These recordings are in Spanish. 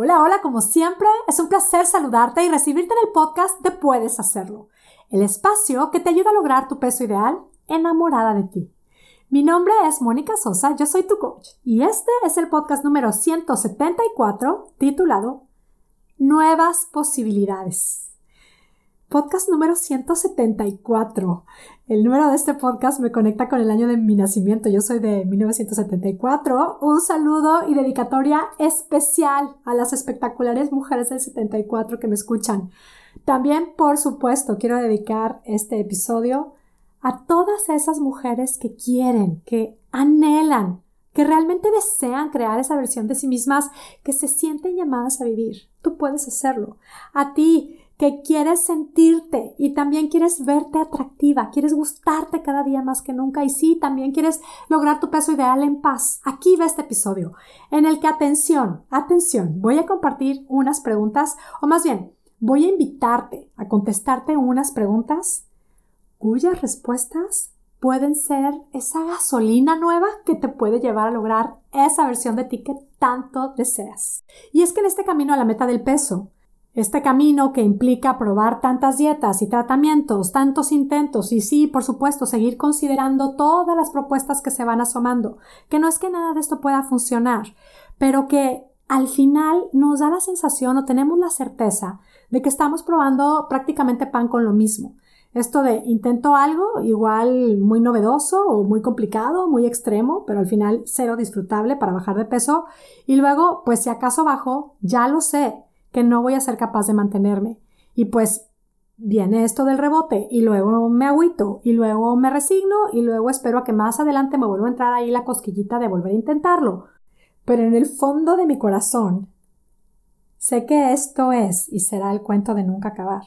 Hola, hola, como siempre, es un placer saludarte y recibirte en el podcast de Puedes Hacerlo, el espacio que te ayuda a lograr tu peso ideal enamorada de ti. Mi nombre es Mónica Sosa, yo soy tu coach y este es el podcast número 174 titulado Nuevas posibilidades. Podcast número 174. El número de este podcast me conecta con el año de mi nacimiento. Yo soy de 1974. Un saludo y dedicatoria especial a las espectaculares mujeres del 74 que me escuchan. También, por supuesto, quiero dedicar este episodio a todas esas mujeres que quieren, que anhelan, que realmente desean crear esa versión de sí mismas, que se sienten llamadas a vivir. Tú puedes hacerlo. A ti, que quieres sentirte y también quieres verte atractiva, quieres gustarte cada día más que nunca y sí, también quieres lograr tu peso ideal en paz. Aquí va este episodio en el que atención, atención, voy a compartir unas preguntas o más bien voy a invitarte a contestarte unas preguntas cuyas respuestas pueden ser esa gasolina nueva que te puede llevar a lograr esa versión de ti que tanto deseas. Y es que en este camino a la meta del peso, este camino que implica probar tantas dietas y tratamientos, tantos intentos y sí, por supuesto, seguir considerando todas las propuestas que se van asomando, que no es que nada de esto pueda funcionar, pero que al final nos da la sensación o tenemos la certeza de que estamos probando prácticamente pan con lo mismo. Esto de intento algo igual muy novedoso o muy complicado, muy extremo, pero al final cero disfrutable para bajar de peso y luego, pues si acaso bajo, ya lo sé, que no voy a ser capaz de mantenerme. Y pues viene esto del rebote y luego me agüito y luego me resigno y luego espero a que más adelante me vuelva a entrar ahí la cosquillita de volver a intentarlo. Pero en el fondo de mi corazón sé que esto es y será el cuento de nunca acabar.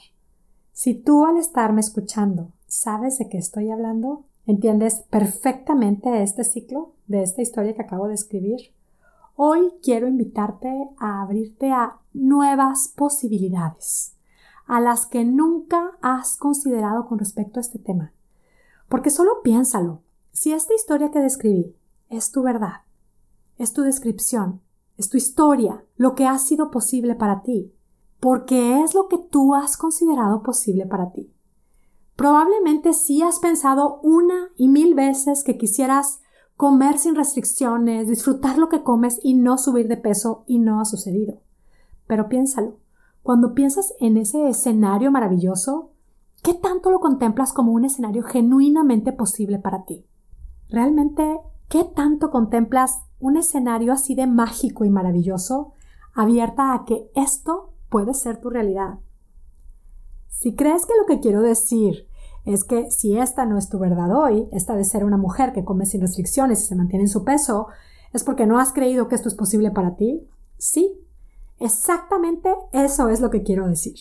Si tú al estarme escuchando sabes de qué estoy hablando, entiendes perfectamente este ciclo de esta historia que acabo de escribir, Hoy quiero invitarte a abrirte a nuevas posibilidades, a las que nunca has considerado con respecto a este tema. Porque solo piénsalo, si esta historia que describí es tu verdad, es tu descripción, es tu historia, lo que ha sido posible para ti, porque es lo que tú has considerado posible para ti. Probablemente sí has pensado una y mil veces que quisieras comer sin restricciones, disfrutar lo que comes y no subir de peso y no ha sucedido. Pero piénsalo, cuando piensas en ese escenario maravilloso, ¿qué tanto lo contemplas como un escenario genuinamente posible para ti? ¿Realmente qué tanto contemplas un escenario así de mágico y maravilloso, abierta a que esto puede ser tu realidad? Si crees que lo que quiero decir es que si esta no es tu verdad hoy, esta de ser una mujer que come sin restricciones y se mantiene en su peso, es porque no has creído que esto es posible para ti. Sí, exactamente eso es lo que quiero decir.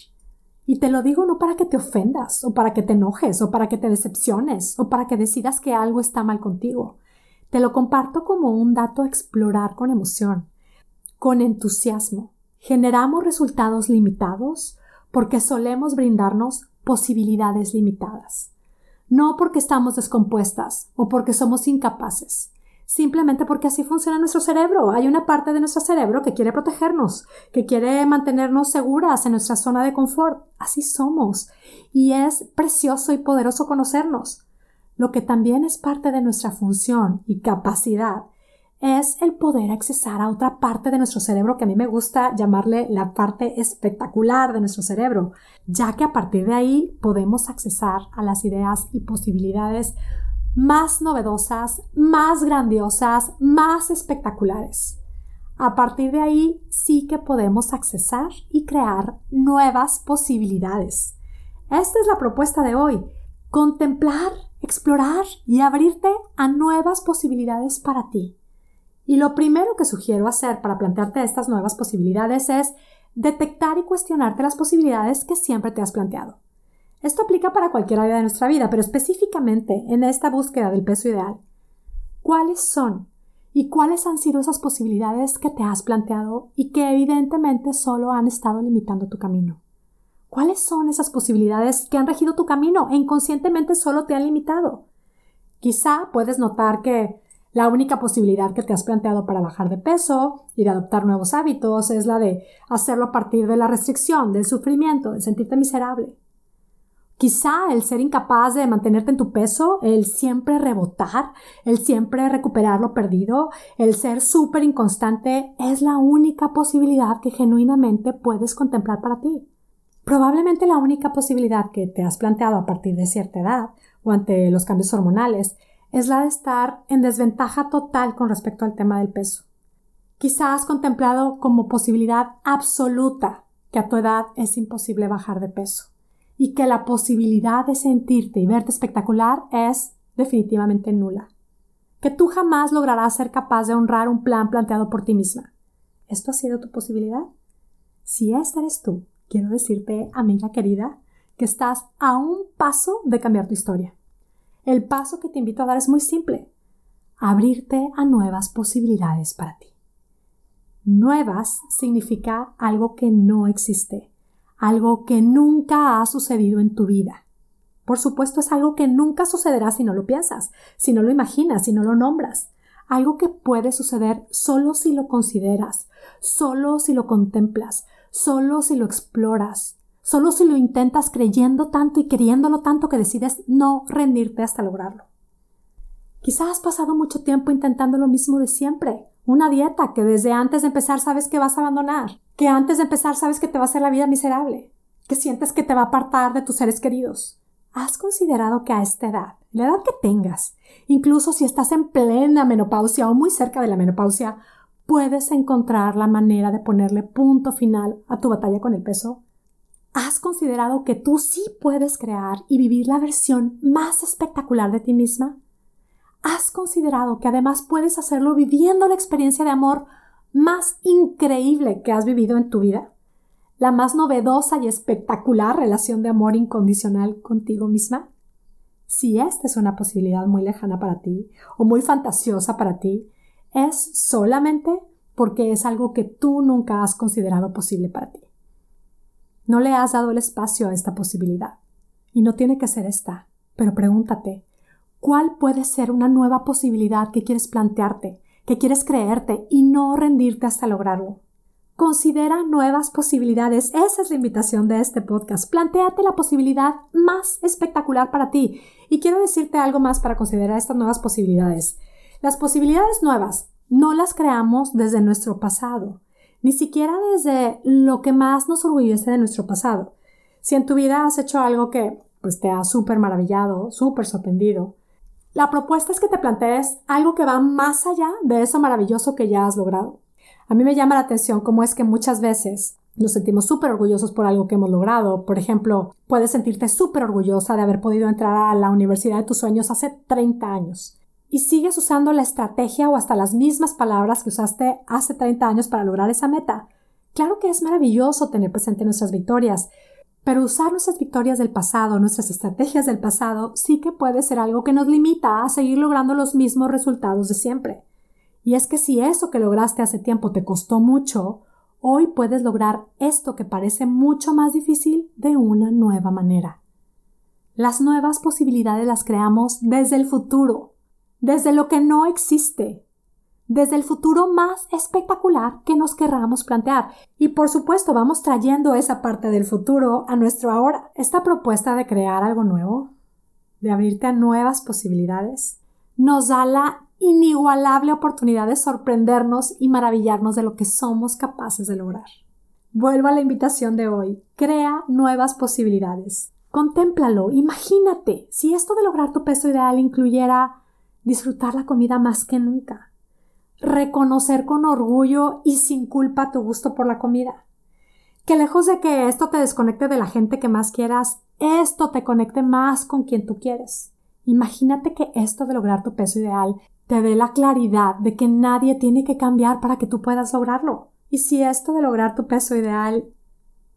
Y te lo digo no para que te ofendas, o para que te enojes, o para que te decepciones, o para que decidas que algo está mal contigo. Te lo comparto como un dato a explorar con emoción, con entusiasmo. Generamos resultados limitados porque solemos brindarnos posibilidades limitadas. No porque estamos descompuestas o porque somos incapaces, simplemente porque así funciona nuestro cerebro. Hay una parte de nuestro cerebro que quiere protegernos, que quiere mantenernos seguras en nuestra zona de confort. Así somos. Y es precioso y poderoso conocernos. Lo que también es parte de nuestra función y capacidad es el poder accesar a otra parte de nuestro cerebro que a mí me gusta llamarle la parte espectacular de nuestro cerebro, ya que a partir de ahí podemos accesar a las ideas y posibilidades más novedosas, más grandiosas, más espectaculares. A partir de ahí sí que podemos accesar y crear nuevas posibilidades. Esta es la propuesta de hoy. Contemplar, explorar y abrirte a nuevas posibilidades para ti. Y lo primero que sugiero hacer para plantearte estas nuevas posibilidades es detectar y cuestionarte las posibilidades que siempre te has planteado. Esto aplica para cualquier área de nuestra vida, pero específicamente en esta búsqueda del peso ideal. ¿Cuáles son y cuáles han sido esas posibilidades que te has planteado y que evidentemente solo han estado limitando tu camino? ¿Cuáles son esas posibilidades que han regido tu camino e inconscientemente solo te han limitado? Quizá puedes notar que La única posibilidad que te has planteado para bajar de peso y de adoptar nuevos hábitos es la de hacerlo a partir de la restricción, del sufrimiento, de sentirte miserable. Quizá el ser incapaz de mantenerte en tu peso, el siempre rebotar, el siempre recuperar lo perdido, el ser súper inconstante es la única posibilidad que genuinamente puedes contemplar para ti. Probablemente la única posibilidad que te has planteado a partir de cierta edad o ante los cambios hormonales es la de estar en desventaja total con respecto al tema del peso. Quizá has contemplado como posibilidad absoluta que a tu edad es imposible bajar de peso y que la posibilidad de sentirte y verte espectacular es definitivamente nula. Que tú jamás lograrás ser capaz de honrar un plan planteado por ti misma. ¿Esto ha sido tu posibilidad? Si esta eres tú, quiero decirte, amiga querida, que estás a un paso de cambiar tu historia. El paso que te invito a dar es muy simple. Abrirte a nuevas posibilidades para ti. Nuevas significa algo que no existe, algo que nunca ha sucedido en tu vida. Por supuesto es algo que nunca sucederá si no lo piensas, si no lo imaginas, si no lo nombras. Algo que puede suceder solo si lo consideras, solo si lo contemplas, solo si lo exploras, solo si lo intentas creyendo tanto y queriéndolo tanto que decides no rendirte hasta lograrlo. Quizás has pasado mucho tiempo intentando lo mismo de siempre, una dieta que desde antes de empezar sabes que vas a abandonar, que antes de empezar sabes que te va a hacer la vida miserable, que sientes que te va a apartar de tus seres queridos. ¿Has considerado que a esta edad, la edad que tengas, incluso si estás en plena menopausia o muy cerca de la menopausia, puedes encontrar la manera de ponerle punto final a tu batalla con el peso? ¿Has considerado que tú sí puedes crear y vivir la versión más espectacular de ti misma? ¿Has considerado que además puedes hacerlo viviendo la experiencia de amor más increíble que has vivido en tu vida? ¿La más novedosa y espectacular relación de amor incondicional contigo misma? Si esta es una posibilidad muy lejana para ti o muy fantasiosa para ti, es solamente porque es algo que tú nunca has considerado posible para ti. No le has dado el espacio a esta posibilidad. Y no tiene que ser esta, pero pregúntate, ¿cuál puede ser una nueva posibilidad que quieres plantearte que quieres creerte y no rendirte hasta lograrlo. Considera nuevas posibilidades. Esa es la invitación de este podcast. Plantéate la posibilidad más espectacular para ti. Y quiero decirte algo más para considerar estas nuevas posibilidades. Las posibilidades nuevas no las creamos desde nuestro pasado, ni siquiera desde lo que más nos orgullece de nuestro pasado. Si en tu vida has hecho algo que pues te ha súper maravillado, súper sorprendido, la propuesta es que te plantees algo que va más allá de eso maravilloso que ya has logrado. A mí me llama la atención cómo es que muchas veces nos sentimos súper orgullosos por algo que hemos logrado. Por ejemplo, puedes sentirte súper orgullosa de haber podido entrar a la universidad de tus sueños hace 30 años. Y sigues usando la estrategia o hasta las mismas palabras que usaste hace 30 años para lograr esa meta. Claro que es maravilloso tener presente nuestras victorias, pero usar nuestras victorias del pasado, nuestras estrategias del pasado, sí que puede ser algo que nos limita a seguir logrando los mismos resultados de siempre. Y es que si eso que lograste hace tiempo te costó mucho, hoy puedes lograr esto que parece mucho más difícil de una nueva manera. Las nuevas posibilidades las creamos desde el futuro, desde lo que no existe, desde el futuro más espectacular que nos querramos plantear. Y por supuesto vamos trayendo esa parte del futuro a nuestro ahora. Esta propuesta de crear algo nuevo, de abrirte a nuevas posibilidades, nos da la inigualable oportunidad de sorprendernos y maravillarnos de lo que somos capaces de lograr. Vuelvo a la invitación de hoy. Crea nuevas posibilidades. Contémplalo, imagínate si esto de lograr tu peso ideal incluyera disfrutar la comida más que nunca, reconocer con orgullo y sin culpa tu gusto por la comida. Que lejos de que esto te desconecte de la gente que más quieras, esto te conecte más con quien tú quieres. Imagínate que esto de lograr tu peso ideal te dé la claridad de que nadie tiene que cambiar para que tú puedas lograrlo. Y si esto de lograr tu peso ideal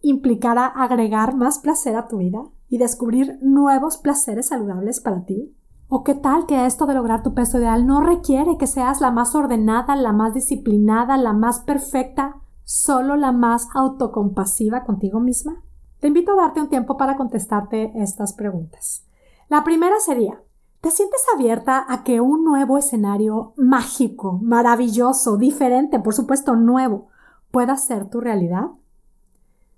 implicara agregar más placer a tu vida y descubrir nuevos placeres saludables para ti, ¿O qué tal que esto de lograr tu peso ideal no requiere que seas la más ordenada, la más disciplinada, la más perfecta, solo la más autocompasiva contigo misma? Te invito a darte un tiempo para contestarte estas preguntas. La primera sería, ¿Te sientes abierta a que un nuevo escenario mágico, maravilloso, diferente, por supuesto nuevo, pueda ser tu realidad?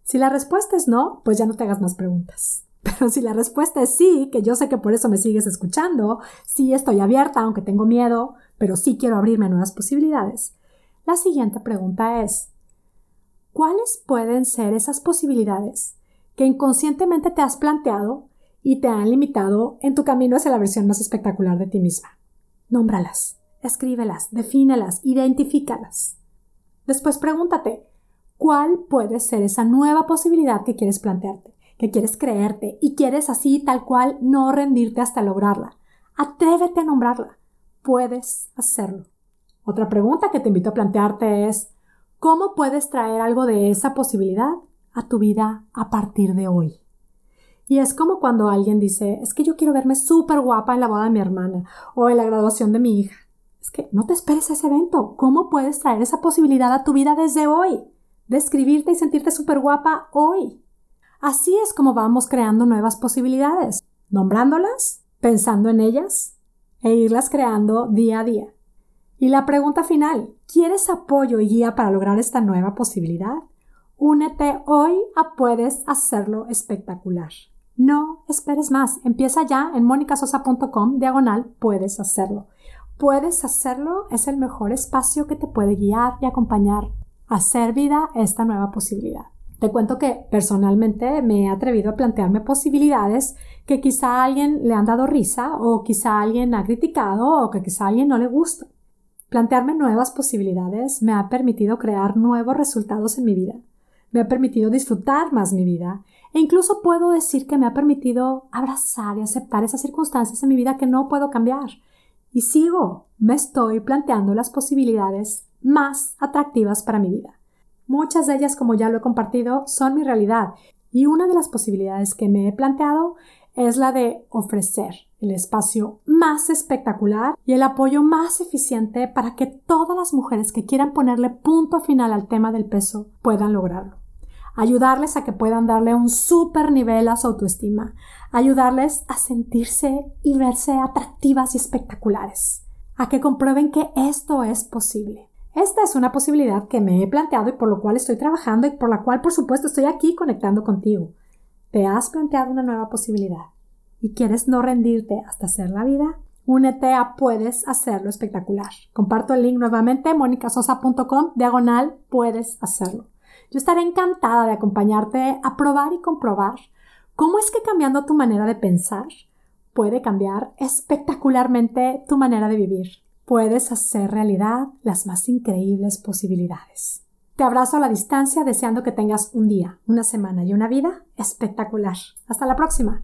Si la respuesta es no, pues ya no te hagas más preguntas. Pero si la respuesta es sí, que yo sé que por eso me sigues escuchando, sí estoy abierta, aunque tengo miedo, pero sí quiero abrirme a nuevas posibilidades, la siguiente pregunta es, ¿cuáles pueden ser esas posibilidades que inconscientemente te has planteado y te han limitado en tu camino hacia la versión más espectacular de ti misma? Nómbralas, escríbelas, defínelas, identifícalas. Después pregúntate, ¿cuál puede ser esa nueva posibilidad que quieres plantearte? Que quieres creerte y quieres así tal cual no rendirte hasta lograrla. Atrévete a nombrarla. Puedes hacerlo. Otra pregunta que te invito a plantearte es, ¿cómo puedes traer algo de esa posibilidad a tu vida a partir de hoy? Y es como cuando alguien dice, es que yo quiero verme súper guapa en la boda de mi hermana o en la graduación de mi hija. Es que no te esperes a ese evento. ¿Cómo puedes traer esa posibilidad a tu vida desde hoy? Describirte y sentirte súper guapa hoy. Así es como vamos creando nuevas posibilidades, nombrándolas, pensando en ellas e irlas creando día a día. Y la pregunta final, ¿quieres apoyo y guía para lograr esta nueva posibilidad? Únete hoy a Puedes Hacerlo Espectacular. No esperes más. Empieza ya en monicasosa.com diagonal Puedes Hacerlo. Puedes Hacerlo es el mejor espacio que te puede guiar y acompañar a hacer vida esta nueva posibilidad. Te cuento que personalmente me he atrevido a plantearme posibilidades que quizá a alguien le han dado risa o quizá alguien ha criticado o que quizá a alguien no le gusta. Plantearme nuevas posibilidades me ha permitido crear nuevos resultados en mi vida, me ha permitido disfrutar más mi vida e incluso puedo decir que me ha permitido abrazar y aceptar esas circunstancias en mi vida que no puedo cambiar. Y sigo, me estoy planteando las posibilidades más atractivas para mi vida. Muchas de ellas, como ya lo he compartido, son mi realidad y una de las posibilidades que me he planteado es la de ofrecer el espacio más espectacular y el apoyo más eficiente para que todas las mujeres que quieran ponerle punto final al tema del peso puedan lograrlo. Ayudarles a que puedan darle un super nivel a su autoestima. Ayudarles a sentirse y verse atractivas y espectaculares. A que comprueben que esto es posible. Esta es una posibilidad que me he planteado y por lo cual estoy trabajando y por la cual, por supuesto, estoy aquí conectando contigo. ¿Te has planteado una nueva posibilidad y quieres no rendirte hasta hacer la vida? Únete a Puedes Hacerlo Espectacular. Comparto el link nuevamente, monicasosa.com, diagonal, puedes hacerlo. Yo estaré encantada de acompañarte a probar y comprobar cómo es que cambiando tu manera de pensar puede cambiar espectacularmente tu manera de vivir puedes hacer realidad las más increíbles posibilidades. Te abrazo a la distancia deseando que tengas un día, una semana y una vida espectacular. Hasta la próxima.